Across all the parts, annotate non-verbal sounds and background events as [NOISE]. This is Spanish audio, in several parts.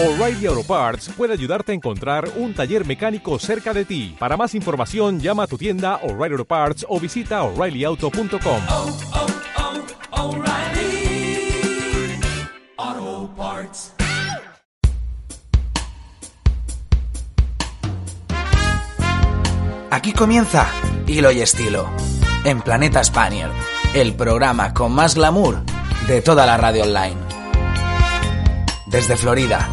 O'Reilly Auto Parts puede ayudarte a encontrar un taller mecánico cerca de ti. Para más información, llama a tu tienda O'Reilly Auto Parts o visita oreillyauto.com. oh, oh, Parts. Aquí comienza Hilo y Estilo, en Planeta Spaniel, el programa con más glamour de toda la radio online. Desde Florida,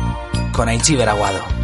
con Aichi Veraguado.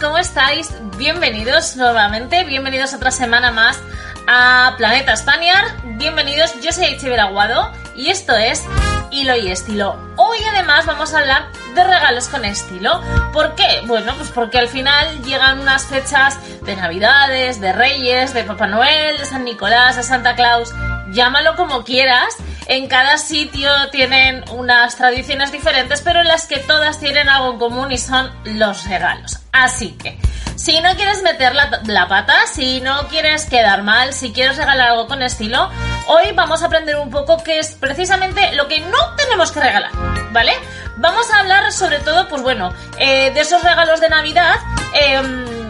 ¿cómo estáis? Bienvenidos nuevamente, bienvenidos otra semana más a Planeta Spaniard. Bienvenidos, yo soy Echever Aguado y esto es Hilo y Estilo. Hoy además vamos a hablar de regalos con estilo. ¿Por qué? Bueno, pues porque al final llegan unas fechas de Navidades, de Reyes, de Papá Noel, de San Nicolás, de Santa Claus, llámalo como quieras. En cada sitio tienen unas tradiciones diferentes, pero en las que todas tienen algo en común y son los regalos. Así que, si no quieres meter la, la, pata, si no quieres quedar mal, si quieres regalar algo con estilo, hoy vamos a aprender un poco qué es precisamente lo que no tenemos que regalar, ¿vale? Vamos a hablar sobre todo, pues bueno, eh, de esos regalos de Navidad. Eh,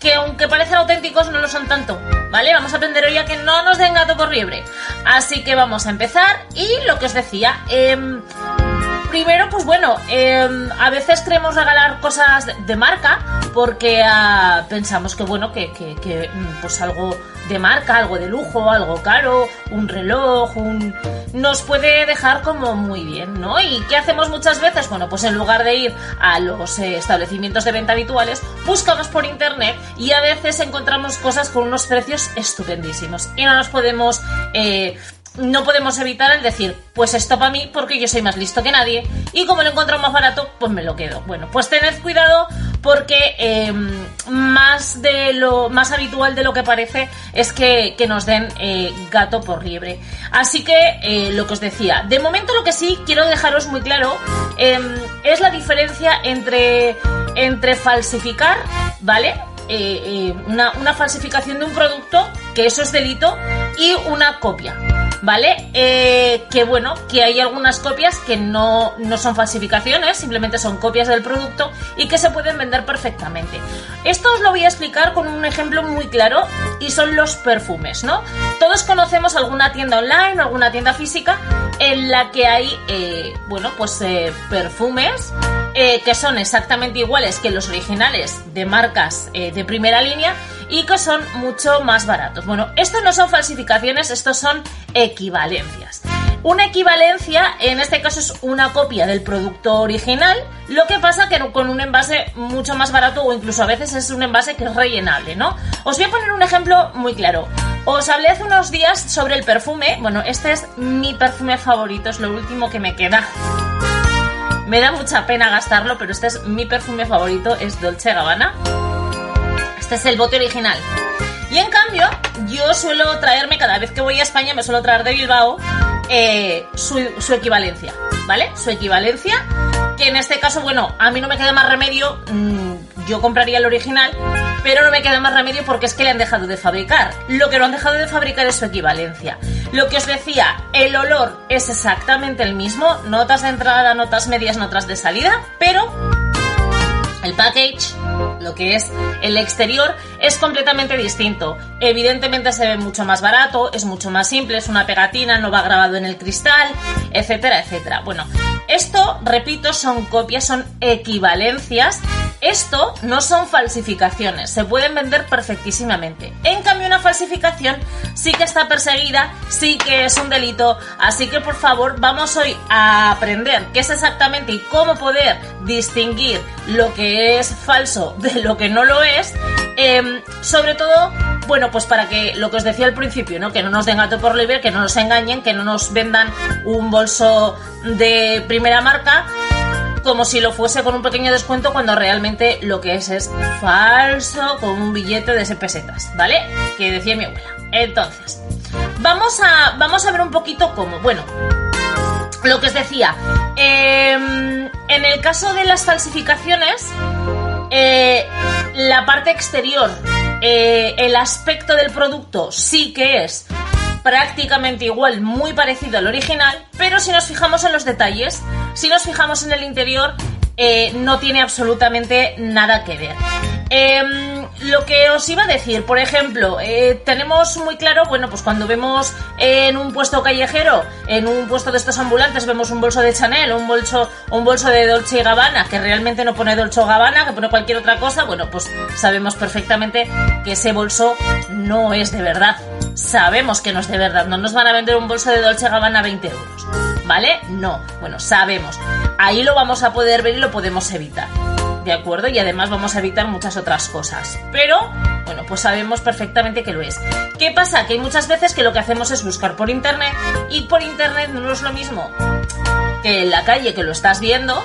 que aunque parecen auténticos no lo son tanto, ¿vale? Vamos a aprender hoy a que no nos den gato por liebre. Así que vamos a empezar y lo que os decía, eh, primero, pues bueno, eh, a veces queremos regalar cosas de, marca porque uh, pensamos que, bueno, que, que, que, pues algo de marca, algo de lujo, algo caro, un reloj, un... nos puede dejar como muy bien, ¿no? ¿Y qué hacemos muchas veces? Bueno, pues en lugar de ir a los eh, establecimientos de venta habituales, buscamos por internet y a veces encontramos cosas con unos precios estupendísimos y no nos podemos... Eh, no podemos evitar el decir, pues esto para mí porque yo soy más listo que nadie y como lo encuentro más barato, pues me lo quedo. Bueno, pues tened cuidado porque eh, más de lo más habitual de lo que parece es que, que nos den eh, gato por liebre. Así que eh, lo que os decía, de momento lo que sí quiero dejaros muy claro em, es la diferencia entre, entre falsificar, ¿vale? Eh, una, una falsificación de un producto, que eso es delito, y una copia. ¿Vale? Eh, que bueno, que hay algunas copias que no, no, son falsificaciones, simplemente son copias del producto y que se pueden vender perfectamente. Esto os lo voy a explicar con un ejemplo muy claro y son los perfumes, ¿no? Todos conocemos alguna tienda online alguna tienda física en la que hay, eh, bueno, pues eh, perfumes eh, que son exactamente iguales que los originales de marcas eh, de primera línea y que son mucho más baratos. Bueno, estos no son falsificaciones, estos son equivalencias. Una equivalencia, en este caso, es una copia del producto original, lo que pasa que con un envase mucho más barato o incluso a veces es un envase que es rellenable, ¿no? Os voy a poner un ejemplo muy claro. Os hablé hace unos días sobre el perfume, bueno, este es mi perfume favorito, es lo último que me queda. Me da mucha pena gastarlo, pero este es mi perfume favorito, es Dolce Gabbana. Este es el bote original. Y en cambio, yo suelo traerme, cada vez que voy a España, me suelo traer de Bilbao eh, su, equivalencia, ¿vale? Su equivalencia, que en este caso, bueno, a mí no me queda más remedio, mmm, yo compraría el original, pero no me queda más remedio porque es que le han dejado de fabricar. Lo que no han dejado de fabricar es su equivalencia. Lo que os decía, el olor es exactamente el mismo, notas de entrada, notas medias, notas de salida, pero el package, lo que es el exterior, es completamente distinto. Evidentemente se ve mucho más barato, es mucho más simple, es una pegatina, no va grabado en el cristal, etcétera, etcétera. Bueno, esto, repito, son copias, son equivalencias. Esto no son falsificaciones, se pueden vender perfectísimamente. En cambio, una falsificación sí que está perseguida, sí que es un delito. Así que, por favor, vamos hoy a aprender qué es exactamente y cómo poder distinguir lo que es falso de lo que no lo es. Eh, sobre todo, bueno, pues para que lo que os decía al principio, ¿no? Que no nos den gato por libre, que no nos engañen, que no nos vendan un bolso de primera marca como si lo fuese con un pequeño descuento cuando realmente lo que es es falso con un billete de 6 pesetas, ¿vale? Que decía mi abuela. Entonces, vamos a, vamos a ver un poquito cómo. Bueno, lo que os decía, em, en el caso de las falsificaciones, eh, la parte exterior, eh, el aspecto del producto sí que es prácticamente igual, muy parecido al original, pero si nos fijamos en los detalles, si nos fijamos en el interior, eh, no tiene absolutamente nada que ver. Em, lo que os iba a decir, por ejemplo, eh, tenemos muy claro, bueno, pues cuando vemos en un puesto callejero, en un puesto de estos ambulantes, vemos un bolso de Chanel, un bolso, un bolso de Dolce Gabbana, que realmente no pone Dolce Gabbana, que pone cualquier otra cosa, bueno, pues sabemos perfectamente que ese bolso no es de verdad. Sabemos que no es de verdad, no nos van a vender un bolso de Dolce Gabbana a 20 euros, ¿vale? No, bueno, sabemos. Ahí lo vamos a poder ver y lo podemos evitar. ¿De acuerdo? Y además vamos a evitar muchas otras cosas. Pero, bueno, pues sabemos perfectamente que lo es. ¿Qué pasa? Que hay muchas veces que lo que hacemos es buscar por internet y por internet no es lo mismo que en la calle que lo estás viendo,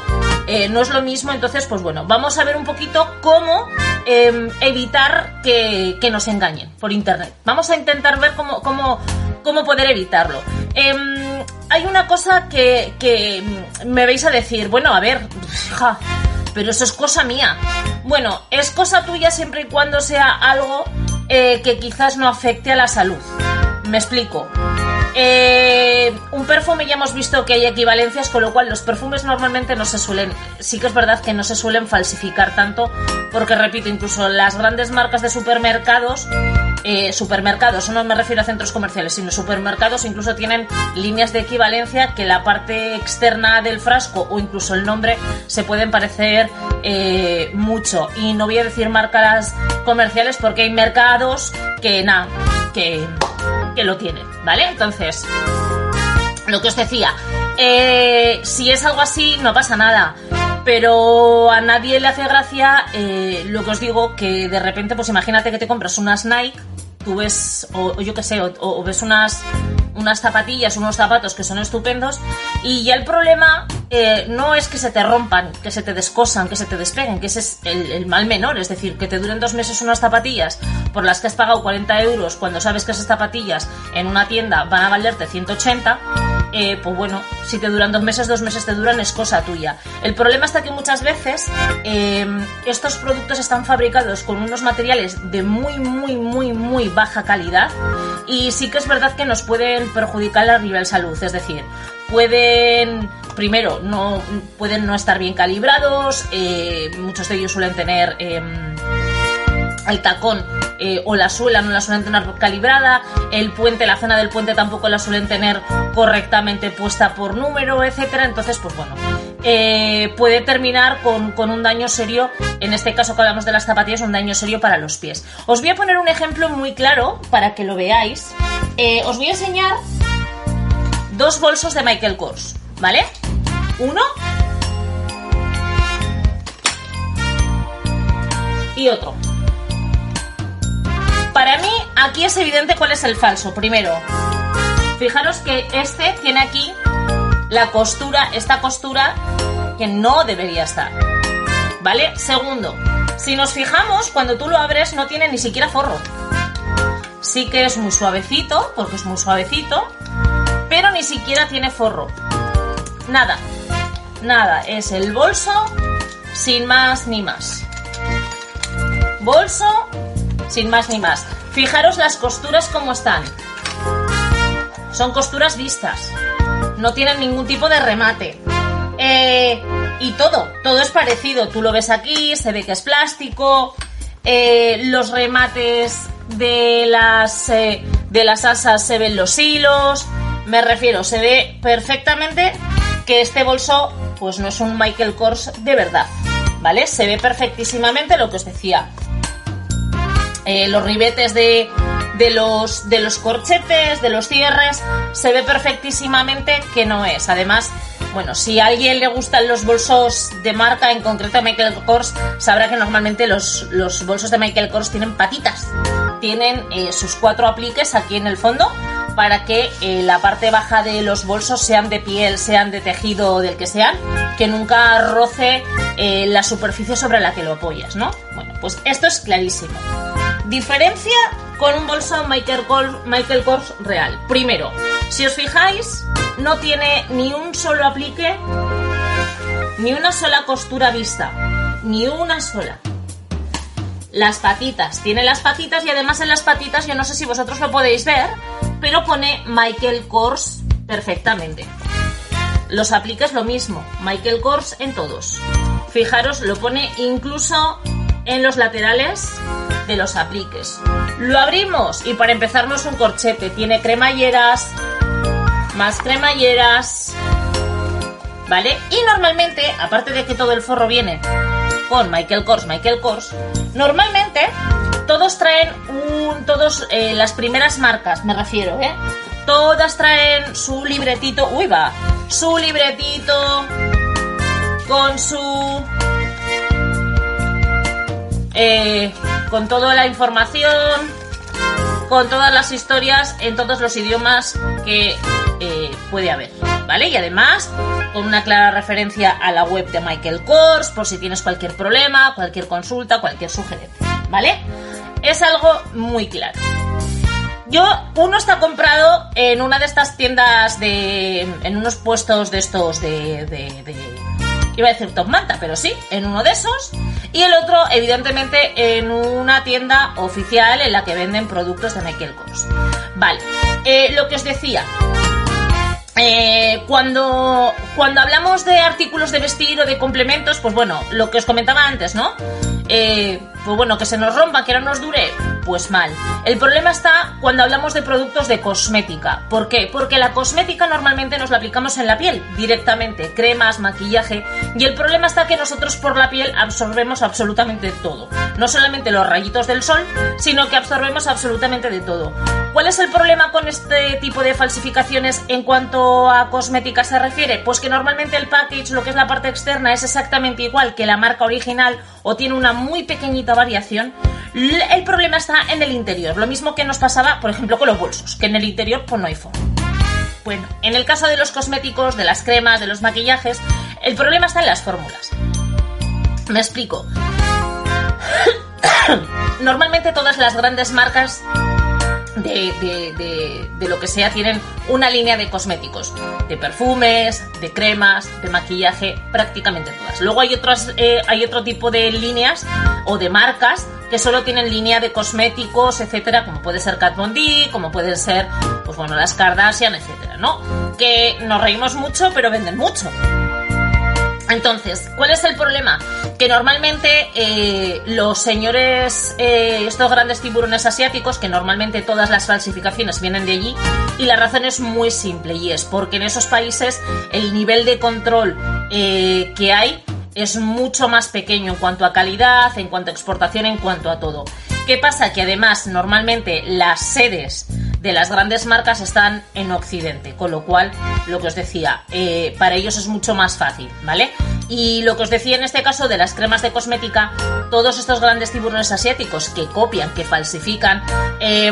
eh, no es lo mismo, entonces pues bueno, vamos a ver un poquito cómo em, evitar que, nos engañen por internet. Vamos a intentar ver cómo, cómo, cómo poder evitarlo. Em, hay una cosa que, que me vais a decir, bueno, a ver, ja, pero eso es cosa mía. Bueno, es cosa tuya siempre y cuando sea algo eh, que quizás no afecte a la salud. Me explico. Eh, un perfume ya hemos visto que hay equivalencias, con lo cual los perfumes normalmente no se suelen, sí que es verdad que no se suelen falsificar tanto, porque repito, incluso las grandes marcas de supermercados eh, supermercados, no me refiero a centros comerciales, sino supermercados, incluso tienen líneas de equivalencia que la parte externa del frasco o incluso el nombre se pueden parecer eh, mucho. Y no voy a decir marcas comerciales porque hay mercados que nada, que, que lo tienen, ¿vale? Entonces, lo que os decía, eh, si es algo así, no pasa nada pero a nadie le hace gracia lo que os digo que de repente pues imagínate que te compras unas Nike tú ves, o, yo qué sé, o, ves unas, unas zapatillas, unos zapatos que son estupendos, y ya el problema eh, no es que se te rompan, que se te descosan, que se te despeguen, que ese es el, mal menor, es decir, que te duren dos meses unas zapatillas por las que has pagado 40 euros cuando sabes que esas zapatillas en una tienda van a valerte 180 eh, pues bueno, si te duran dos meses, dos meses te duran, es cosa tuya. El problema está que muchas veces em, estos productos están fabricados con unos materiales de muy, muy, muy, muy baja calidad y sí que es verdad que nos pueden perjudicar a nivel salud, es decir, pueden primero no pueden no estar bien calibrados eh, muchos de ellos suelen tener em, el tacón eh, o la suela no la suelen tener calibrada, el puente, la zona del puente tampoco la suelen tener correctamente puesta por número, etcétera. Entonces, pues bueno, eh, puede terminar con, un daño serio, en este caso que hablamos de las zapatillas, un daño serio para los pies. Os voy a poner un ejemplo muy claro para que lo veáis. Eh, os voy a enseñar dos bolsos de Michael Kors, ¿vale? Uno y otro. Para mí, aquí es evidente cuál es el falso. Primero, fijaros que este tiene aquí la costura, esta costura que no debería estar. ¿Vale? Segundo, si nos fijamos, cuando tú lo abres no tiene ni siquiera forro. Sí que es muy suavecito, porque es muy suavecito, pero ni siquiera tiene forro. Nada, nada, es el bolso sin más ni más. Bolso sin más ni más. Fijaros las costuras como están. Son costuras vistas. No tienen ningún tipo de remate. Eh, y todo, todo es parecido. Tú lo ves aquí, se ve que es plástico. Eh, los remates de las, eh, de las asas se ven los hilos. Me refiero, se ve perfectamente que este bolso pues no es un Michael Kors de verdad. ¿Vale? Se ve perfectísimamente lo que os decía. Eh, los ribetes de, los, de los corchetes, de los cierres, se ve perfectísimamente que no es. Además, bueno, si a alguien le gustan los bolsos de marca, en concreto Michael Kors, sabrá que normalmente los, los bolsos de Michael Kors tienen patitas. Tienen eh, sus cuatro apliques aquí en el fondo para que eh, la parte baja de los bolsos sean de piel, sean de tejido del que sean, que nunca roce la superficie sobre la que lo apoyas, ¿no? Bueno, pues esto es clarísimo. Diferencia con un bolso Michael Kors, Michael Kors real. Primero, si os fijáis, no tiene ni un solo aplique, ni una sola costura vista, ni una sola. Las patitas, tiene las patitas y además en las patitas, yo no sé si vosotros lo podéis ver, pero pone Michael Kors perfectamente. Los apliques lo mismo, Michael Kors en todos. Fijaros, lo pone incluso en los laterales de los apliques. Lo abrimos y para empezar no es un corchete, tiene cremalleras, más cremalleras, ¿vale? Y normalmente, aparte de que todo el forro viene con Michael Kors, Michael Kors, normalmente todos traen un, todos eh, las primeras marcas, me refiero, ¿eh? Todas traen su libretito, uy va, su libretito con su eh, con toda la información, con todas las historias en todos los idiomas que eh, puede haber, ¿vale? Y además con una clara referencia a la web de Michael Kors por si tienes cualquier problema, cualquier consulta, cualquier sugerencia, ¿vale? Es algo muy claro. Yo, uno está comprado en una de estas tiendas de. en unos puestos de estos de. de, de iba a decir Top Manta, pero sí, en uno de esos. Y el otro, evidentemente, en una tienda oficial en la que venden productos de Michael Kors. Vale, eh, lo que os decía. Eh, cuando, cuando hablamos de artículos de vestir o de complementos, pues bueno, lo que os comentaba antes, ¿no? Eh, pues bueno, que se nos rompa, que no nos dure, pues mal. El problema está cuando hablamos de productos de cosmética. ¿Por qué? Porque la cosmética normalmente nos la aplicamos en la piel, directamente, cremas, maquillaje, y el problema está que nosotros por la piel absorbemos absolutamente todo. No solamente los rayitos del sol, sino que absorbemos absolutamente de todo. ¿Cuál es el problema con este tipo de falsificaciones en cuanto a cosmética se refiere? Pues que normalmente el package, lo que es la parte externa, es exactamente igual que la marca original o tiene una muy pequeñita variación. El problema está en el interior. Lo mismo que nos pasaba, por ejemplo, con los bolsos, que en el interior pues no hay forma. Bueno, en el caso de los cosméticos, de las cremas, de los maquillajes, el problema está en las fórmulas. Me explico. [COUGHS] Normalmente todas las grandes marcas de, de, de, de, lo que sea tienen una línea de cosméticos, de perfumes, de cremas, de maquillaje, prácticamente todas. Luego hay otras, eh, hay otro tipo de líneas o de marcas que solo tienen línea de cosméticos, etcétera, como puede ser Kat Von D, como pueden ser, pues bueno, las Kardashian, etcétera, ¿no? Que nos reímos mucho, pero venden mucho. Entonces, ¿cuál es el problema? Que normalmente eh, los señores, eh, estos grandes tiburones asiáticos, que normalmente todas las falsificaciones vienen de allí, y la razón es muy simple, y es porque en esos países el nivel de control eh, que hay es mucho más pequeño en cuanto a calidad, en cuanto a exportación, en cuanto a todo. ¿Qué pasa? Que además normalmente las sedes de las grandes marcas están en Occidente, con lo cual, lo que os decía, eh, para ellos es mucho más fácil, ¿vale? Y lo que os decía en este caso de las cremas de cosmética, todos estos grandes tiburones asiáticos que copian, que falsifican, eh,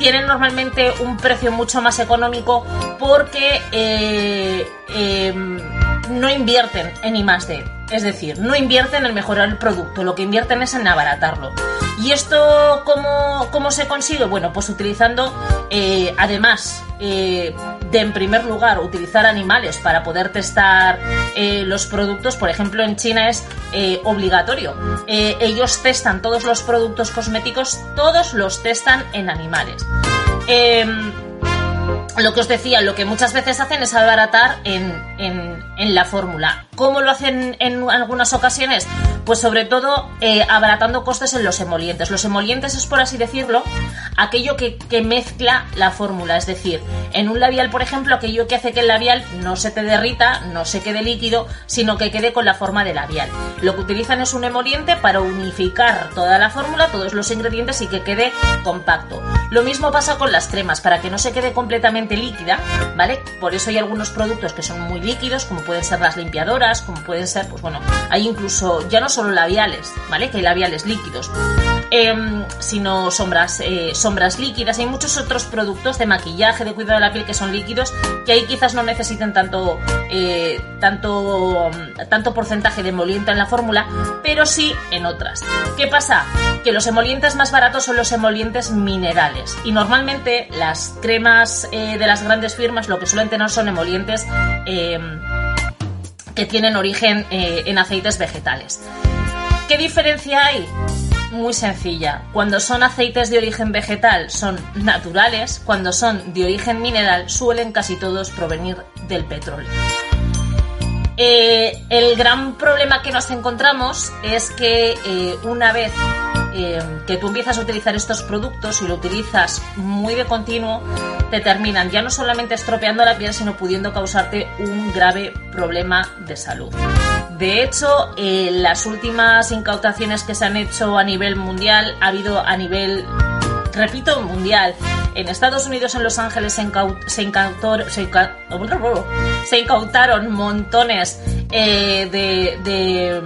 tienen normalmente un precio mucho más económico porque eh, no invierten en I +D. Es decir, no invierten en mejorar el producto, lo que invierten es en abaratarlo. ¿Y esto cómo, cómo se consigue? Bueno, pues utilizando, eh, además eh, de en primer lugar utilizar animales para poder testar eh, los productos, por ejemplo en China es obligatorio. ellos testan todos los productos cosméticos, todos los testan en animales. Em, lo que os decía, lo que muchas veces hacen es abaratar en, en, en la fórmula. ¿Cómo lo hacen en algunas ocasiones? Pues sobre todo eh, abaratando costes en los emolientes. Los emolientes es, por así decirlo, aquello que, que, mezcla la fórmula. Es decir, en un labial, por ejemplo, aquello que hace que el labial no se te derrita, no se quede líquido, sino que quede con la forma de labial. Lo que utilizan es un emoliente para unificar toda la fórmula, todos los ingredientes y que quede compacto. Lo mismo pasa con las cremas, para que no se quede completamente líquida, ¿vale? Por eso hay algunos productos que son muy líquidos, como pueden ser las limpiadoras, como pueden ser, pues bueno, hay incluso ya no solo labiales, ¿vale? Que hay labiales líquidos. em, sino sombras, eh, sombras líquidas. Hay muchos otros productos de maquillaje, de cuidado de la piel que son líquidos, que ahí quizás no necesiten tanto, eh, tanto, tanto porcentaje de emoliente en la fórmula, pero sí en otras. ¿Qué pasa? Que los emolientes más baratos son los emolientes minerales y normalmente las cremas eh, de las grandes firmas lo que suelen tener son emolientes em, que tienen origen eh, en aceites vegetales. ¿Qué diferencia hay? Muy sencilla. Cuando son aceites de origen vegetal son naturales, cuando son de origen mineral suelen casi todos provenir del petróleo. Eh, el gran problema que nos encontramos es que eh, una vez eh, que tú empiezas a utilizar estos productos y lo utilizas muy de continuo, te terminan ya no solamente estropeando la piel, sino pudiendo causarte un grave problema de salud. De hecho, las últimas incautaciones que se han hecho a nivel mundial, ha habido a nivel, repito, mundial, en Estados Unidos, en Los Ángeles, se, se, se, incautaron montones eh, de,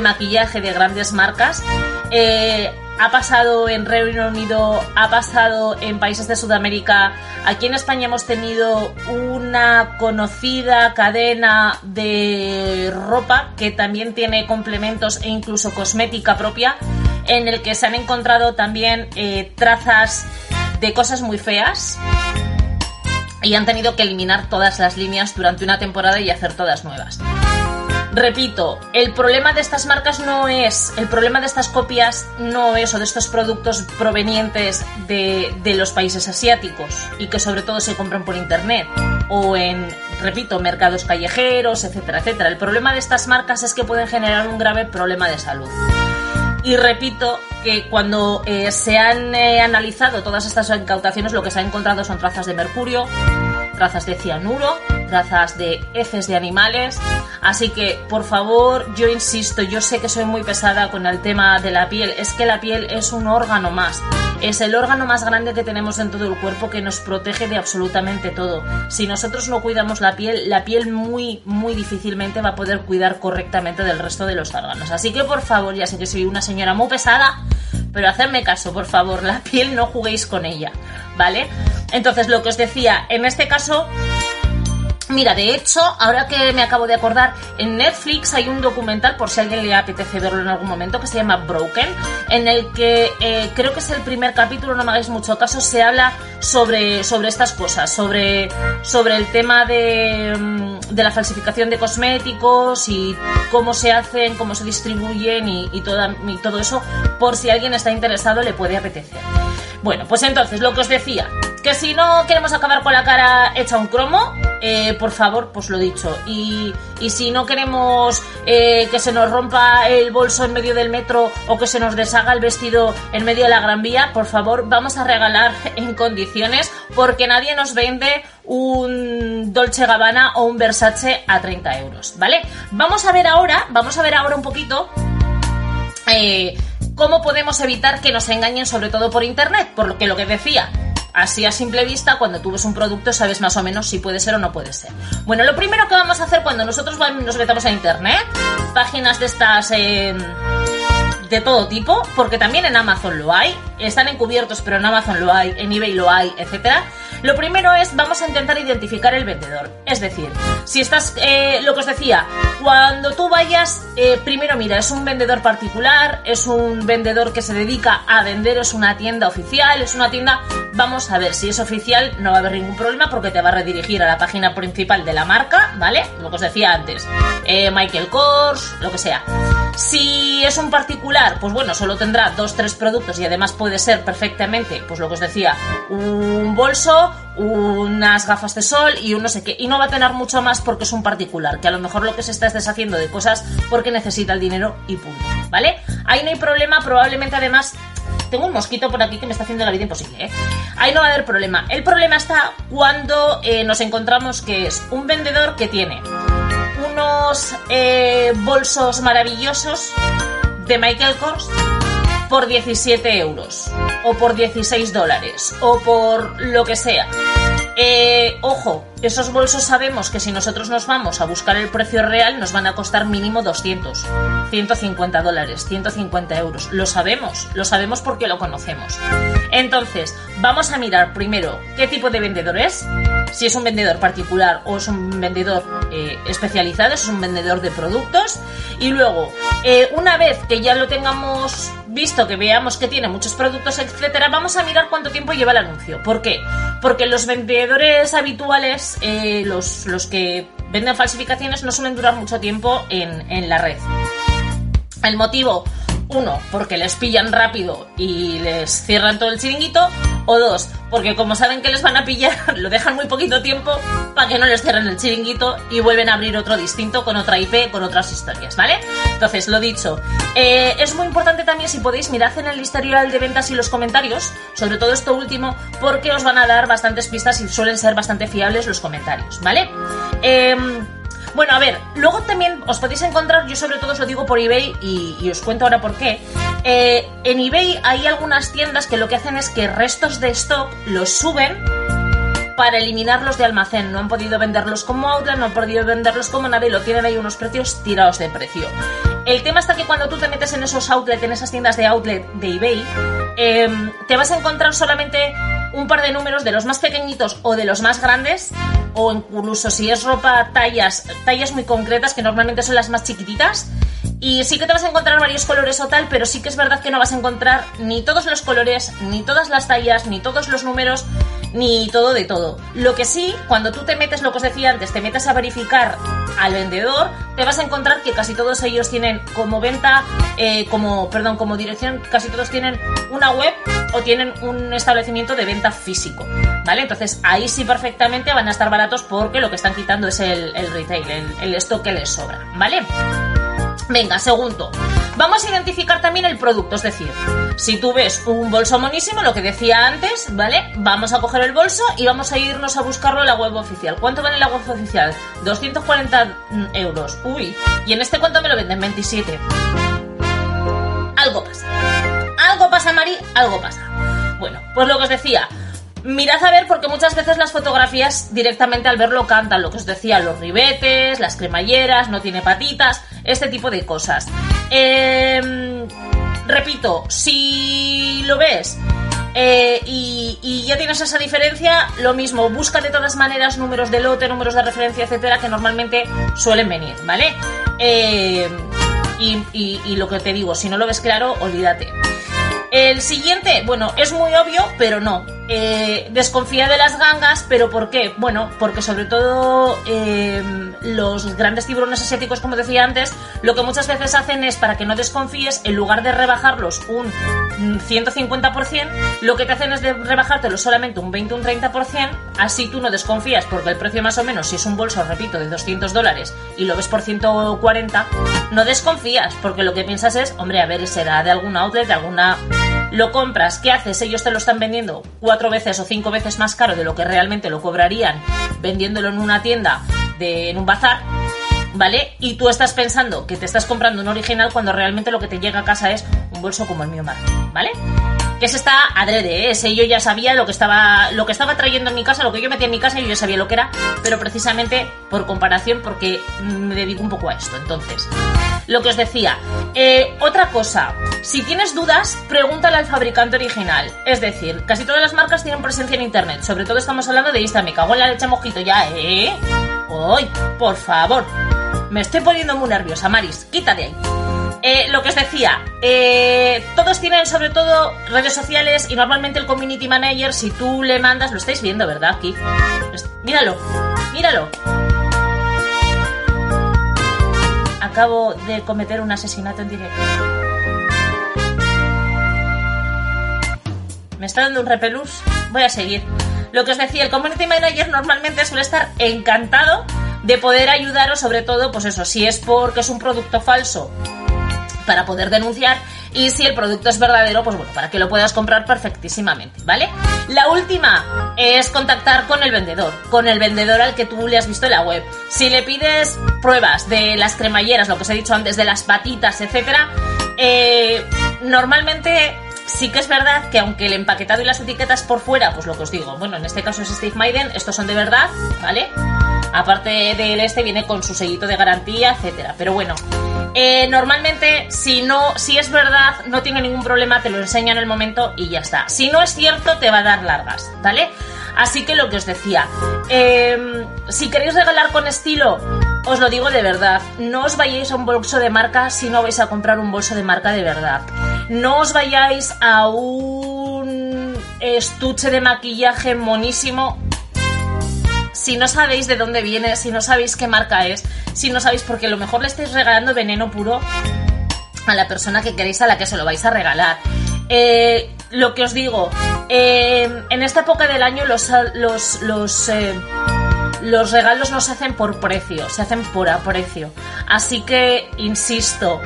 maquillaje de grandes marcas. Eh, ha pasado en Reino Unido, ha pasado en países de Sudamérica. Aquí en España hemos tenido una conocida cadena de ropa que también tiene complementos e incluso cosmética propia, en el que se han encontrado también eh, trazas de cosas muy feas y han tenido que eliminar todas las líneas durante una temporada y hacer todas nuevas. Repito, el problema de estas marcas no es, el problema de estas copias no es, o de estos productos provenientes de, de los países asiáticos y que sobre todo se compran por internet o en, repito, mercados callejeros, etcétera, etcétera. El problema de estas marcas es que pueden generar un grave problema de salud. Y repito que cuando eh, se han eh, analizado todas estas incautaciones, lo que se ha encontrado son trazas de mercurio, trazas de cianuro, trazas de heces de animales. Así que, por favor, yo insisto, yo sé que soy muy pesada con el tema de la piel, es que la piel es un órgano más. Es el órgano más grande que tenemos en todo el cuerpo que nos protege de absolutamente todo. Si nosotros no cuidamos la piel, la piel muy, muy difícilmente va a poder cuidar correctamente del resto de los órganos. Así que, por favor, ya sé que soy una señora muy pesada, pero hacedme caso, por favor, la piel no juguéis con ella, ¿vale? Entonces, lo que os decía, en este caso, Mira, de hecho, ahora que me acabo de acordar, en Netflix hay un documental, por si a alguien le apetece verlo en algún momento, que se llama Broken, en el que eh, creo que es el primer capítulo, no me hagáis mucho caso, se habla sobre, sobre estas cosas, sobre, sobre el tema de, mm, de la falsificación de cosméticos y cómo se hacen, cómo se distribuyen y, y, toda, y todo eso, por si alguien está interesado le puede apetecer. Bueno, pues entonces, lo que os decía, que si no queremos acabar con la cara hecha un cromo, eh, por favor, pues lo dicho. Y, y si no queremos eh, que se nos rompa el bolso en medio del metro o que se nos deshaga el vestido en medio de la gran vía, por favor, vamos a regalar [LAUGHS] en condiciones porque nadie nos vende un Dolce Gabbana o un Versace a 30 euros, ¿vale? Vamos a ver ahora, vamos a ver ahora un poquito. Eh, cómo podemos evitar que nos engañen sobre todo por internet, por lo que lo que decía, así a simple vista, cuando tú ves un producto sabes más o menos si puede ser o no puede ser. Bueno, lo primero que vamos a hacer cuando nosotros nos metamos a internet, páginas de estas... Eh, de todo tipo, porque también en Amazon lo hay, están encubiertos, pero en Amazon lo hay, en eBay lo hay, etcétera. Lo primero es, vamos a intentar identificar el vendedor. Es decir, si estás, eh, lo que os decía, cuando tú vayas, eh, primero mira, es un vendedor particular, es un vendedor que se dedica a vender, es una tienda oficial, es una tienda, vamos a ver, si es oficial no va a haber ningún problema porque te va a redirigir a la página principal de la marca, ¿vale? Lo que os decía antes, eh, Michael Kors, lo que sea. Si es un particular, pues bueno, solo tendrá dos, tres productos y además puede ser perfectamente, pues lo que os decía, un bolso, unas gafas de sol y un no sé qué. Y no va a tener mucho más porque es un particular, que a lo mejor lo que se está es deshaciendo de cosas porque necesita el dinero y punto. ¿Vale? Ahí no hay problema, probablemente además tengo un mosquito por aquí que me está haciendo la vida imposible. ¿eh? Ahí no va a haber problema. El problema está cuando eh, nos encontramos que es un vendedor que tiene unos eh, bolsos maravillosos de Michael Kors por 17 euros o por 16 dólares o por lo que sea. Eh, ojo, esos bolsos sabemos que si nosotros nos vamos a buscar el precio real nos van a costar mínimo 200, 150 dólares, 150 euros. Lo sabemos, lo sabemos porque lo conocemos. Entonces, vamos a mirar primero qué tipo de vendedor es, si es un vendedor particular o es un vendedor eh, especializado, es un vendedor de productos. Y luego, eh, una vez que ya lo tengamos visto, que veamos que tiene muchos productos, etcétera, vamos a mirar cuánto tiempo lleva el anuncio. ¿Por qué? Porque los vendedores habituales, eh, los, los que venden falsificaciones, no suelen durar mucho tiempo en, en la red. El motivo, uno, porque les pillan rápido y les cierran todo el chiringuito. O dos, porque como saben que les van a pillar, [LAUGHS] lo dejan muy poquito tiempo para que no les cierren el chiringuito y vuelven a abrir otro distinto con otra IP, con otras historias, ¿vale? Entonces, lo dicho, eh, es muy importante también si podéis mirad en el historial de ventas y los comentarios, sobre todo esto último, porque os van a dar bastantes pistas y suelen ser bastante fiables los comentarios, ¿vale? Eh, bueno, a ver, luego también os podéis encontrar, yo sobre todo os lo digo por eBay y, os cuento ahora por qué. Eh, en eBay hay algunas tiendas que lo que hacen es que restos de stock los suben para eliminarlos de almacén. No han podido venderlos como outlet, no han podido venderlos como nada y lo tienen ahí unos precios tirados de precio. El tema está que cuando tú te metes en esos outlets, en esas tiendas de outlet de eBay, eh, te vas a encontrar solamente un par de números de los más pequeñitos o de los más grandes, o incluso si es ropa, tallas, tallas muy concretas, que normalmente son las más chiquititas. Y sí que te vas a encontrar varios colores o tal, pero sí que es verdad que no vas a encontrar ni todos los colores, ni todas las tallas, ni todos los números, ni todo de todo. Lo que sí, cuando tú te metes, lo que os decía antes, te metes a verificar al vendedor, te vas a encontrar que casi todos ellos tienen como venta, eh, como, perdón, como dirección, casi todos tienen una web o tienen un establecimiento de venta físico. ¿Vale? Entonces ahí sí perfectamente van a estar baratos porque lo que están quitando es el, retail, el, el stock que les sobra. ¿Vale? Venga, segundo. Vamos a identificar también el producto, es decir, si tú ves un bolso monísimo, lo que decía antes, ¿vale? Vamos a coger el bolso y vamos a irnos a buscarlo en la web oficial. ¿Cuánto vale la web oficial? 240 euros. Uy, ¿y en este cuánto me lo venden? 27. Algo pasa. Pasa, Mari, algo pasa. Bueno, pues lo que os decía, Mirad a ver porque muchas veces las fotografías directamente al verlo cantan, lo que os decía, los ribetes, las cremalleras, no tiene patitas, este tipo de cosas. Eh, repito, si lo ves eh, y, ya tienes esa diferencia, lo mismo, busca de todas maneras números de lote, números de referencia, etcétera, que normalmente suelen venir, ¿vale? Y, y, y lo que te digo, si no lo ves claro, olvídate. El siguiente, bueno, es muy obvio, pero no. Eh, desconfía de las gangas, pero ¿por qué? Bueno, porque sobre todo eh, los grandes tiburones asiáticos, como decía antes, lo que muchas veces hacen es para que no desconfíes, en lugar de rebajarlos un 150%, lo que te hacen es de rebajártelo solamente un 20 un 30%, así tú no desconfías, porque el precio más o menos, si es un bolso, repito, de 200 dólares y lo ves por 140, no desconfías, porque lo que piensas es, hombre, a ver, será de algún outlet, de alguna lo compras, ¿qué haces? Ellos te lo están vendiendo cuatro veces o cinco veces más caro de lo que realmente lo cobrarían vendiéndolo en una tienda, de, en un bazar, ¿vale? Y tú estás pensando que te estás comprando un original cuando realmente lo que te llega a casa es un bolso como el mío, ¿vale? Que ese está adrede, ¿eh? ese yo ya sabía lo que estaba lo que estaba trayendo en mi casa, lo que yo metía en mi casa, yo ya sabía lo que era, pero precisamente por comparación, porque me dedico un poco a esto. Entonces, lo que os decía, eh, otra cosa, si tienes dudas, pregúntale al fabricante original. Es decir, casi todas las marcas tienen presencia en internet, sobre todo estamos hablando de Insta, me cago en la leche mojito ya, ¿eh? ¡Ay, por favor! Me estoy poniendo muy nerviosa, Maris, quita de ahí. Eh, lo que os decía, eh, todos tienen sobre todo redes sociales y normalmente el community manager, si tú le mandas, lo estáis viendo, ¿verdad? Aquí. Míralo, míralo. Acabo de cometer un asesinato en directo. Me está dando un repelús. Voy a seguir. Lo que os decía, el community manager normalmente suele estar encantado de poder ayudaros, sobre todo, pues eso, si es porque es un producto falso para poder denunciar y si el producto es verdadero, pues bueno, para que lo puedas comprar perfectísimamente, ¿vale? La última es contactar con el vendedor, con el vendedor al que tú le has visto en la web. Si le pides pruebas de las cremalleras, lo que os he dicho antes, de las patitas, etcétera, eh, normalmente sí que es verdad que aunque el empaquetado y las etiquetas por fuera, pues lo que os digo, bueno, en este caso es Steve Maiden, estos son de verdad, ¿vale? Aparte del este viene con su sellito de garantía, etcétera. Pero bueno, eh, normalmente si no, si es verdad, no tiene ningún problema, te lo enseña en el momento y ya está. Si no es cierto, te va a dar largas, ¿vale? Así que lo que os decía, em, si queréis regalar con estilo, os lo digo de verdad, no os vayáis a un bolso de marca si no vais a comprar un bolso de marca de verdad. No os vayáis a un estuche de maquillaje monísimo si no sabéis de dónde viene, si no sabéis qué marca es, si no sabéis porque a lo mejor le estáis regalando veneno puro a la persona que queréis a la que se lo vais a regalar. Eh, lo que os digo, eh, en esta época del año los, los, los, eh, los regalos no se hacen por precio, se hacen por aprecio. Así que, insisto,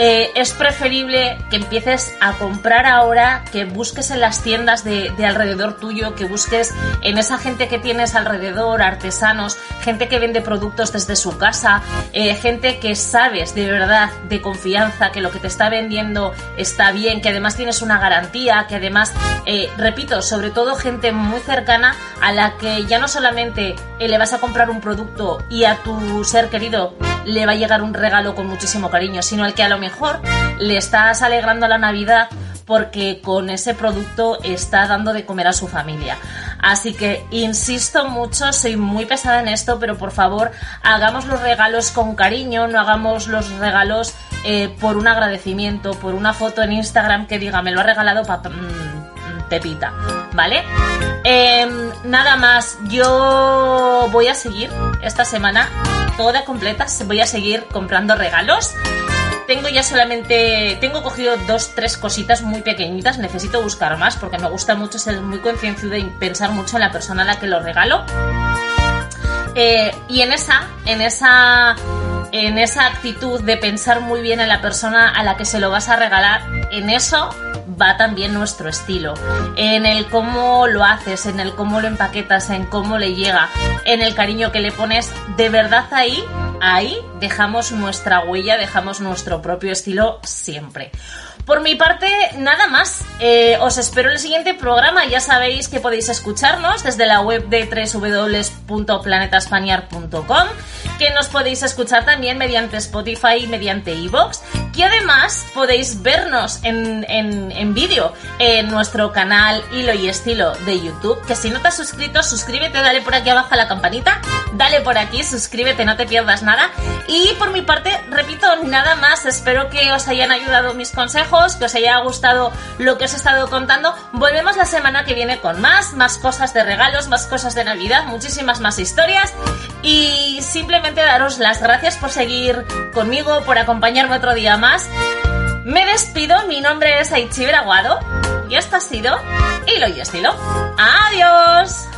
eh, es preferible que empieces a comprar ahora, que busques en las tiendas de, alrededor tuyo, que busques en esa gente que tienes alrededor, artesanos, gente que vende productos desde su casa, eh, gente que sabes de verdad, de confianza, que lo que te está vendiendo está bien, que además tienes una garantía, que además, eh, repito, sobre todo gente muy cercana a la que ya no solamente le vas a comprar un producto y a tu ser querido le va a llegar un regalo con muchísimo cariño, sino al que a lo mejor le estás alegrando la Navidad porque con ese producto está dando de comer a su familia. Así que insisto mucho, soy muy pesada en esto, pero por favor hagamos los regalos con cariño, no hagamos los regalos eh, por un agradecimiento, por una foto en Instagram que diga me lo ha regalado para... Pepita, ¿vale? Em, nada más, yo voy a seguir esta semana toda completa, voy a seguir comprando regalos. Tengo ya solamente, tengo cogido dos, tres cositas muy pequeñitas, necesito buscar más porque me gusta mucho ser muy concienciada y pensar mucho en la persona a la que lo regalo. Eh, y en esa, en esa en esa actitud de pensar muy bien en la persona a la que se lo vas a regalar, en eso va también nuestro estilo. En el cómo lo haces, en el cómo lo empaquetas, en cómo le llega, en el cariño que le pones, de verdad ahí, ahí dejamos nuestra huella, dejamos nuestro propio estilo siempre. Por mi parte, nada más. Eh, os espero en el siguiente programa. Ya sabéis que podéis escucharnos desde la web de www.planetaspaniar.com, que nos podéis escuchar también mediante Spotify y mediante Evox, que además podéis vernos en, en vídeo en nuestro canal Hilo y Estilo de YouTube, que si no te has suscrito, suscríbete, dale por aquí abajo a la campanita, dale por aquí, suscríbete, no te pierdas nada. Y por mi parte, repito, nada más. Espero que os hayan ayudado mis consejos que os haya gustado lo que os he estado contando. Volvemos la semana que viene con más, más cosas de regalos, más cosas de Navidad, muchísimas más historias. Y simplemente daros las gracias por seguir conmigo, por acompañarme otro día más. Me despido, mi nombre es Aichi Aguado y esto ha sido Hilo y Estilo. ¡Adiós!